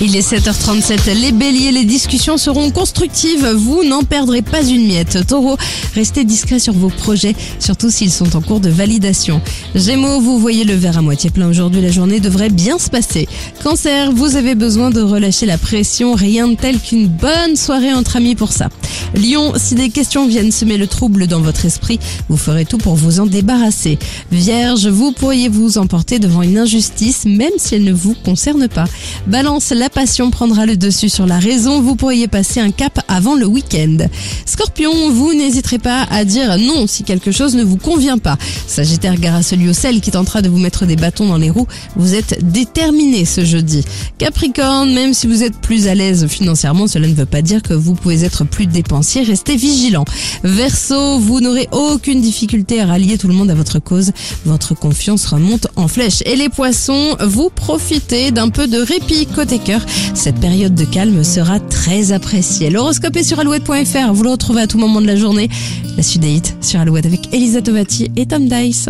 Il est 7h37. Les béliers, les discussions seront constructives. Vous n'en perdrez pas une miette. Taureau, restez discret sur vos projets, surtout s'ils sont en cours de validation. Gémeaux, vous voyez le verre à moitié plein aujourd'hui. La journée devrait bien se passer. Cancer, vous avez besoin de relâcher la pression. Rien de tel qu'une bonne soirée entre amis pour ça. Lion, si des questions viennent semer le trouble dans votre esprit, vous ferez tout pour vous en débarrasser. Vierge, vous pourriez vous emporter devant une injustice, même si elle ne vous concerne pas. Balance, la passion prendra le dessus sur la raison, vous pourriez passer un cap avant le week-end. Scorpion, vous n'hésiterez pas à dire non si quelque chose ne vous convient pas. Sagittaire, gare à celui au sel qui tentera de vous mettre des bâtons dans les roues, vous êtes déterminé ce jeudi. Capricorne, même si vous êtes plus à l'aise financièrement, cela ne veut pas dire que vous pouvez être plus dépensier, restez vigilant. Verseau, vous n'aurez aucune difficulté à rallier tout le monde à votre cause, votre confiance remonte en flèche. Et les poissons, vous profitez d'un peu de répit côté cœur. Cette période de calme sera très appréciée. L'horoscope est sur alouette.fr, vous le retrouvez à tout moment de la journée. La suite sur Alouette avec Elisa Tovati et Tom Dice.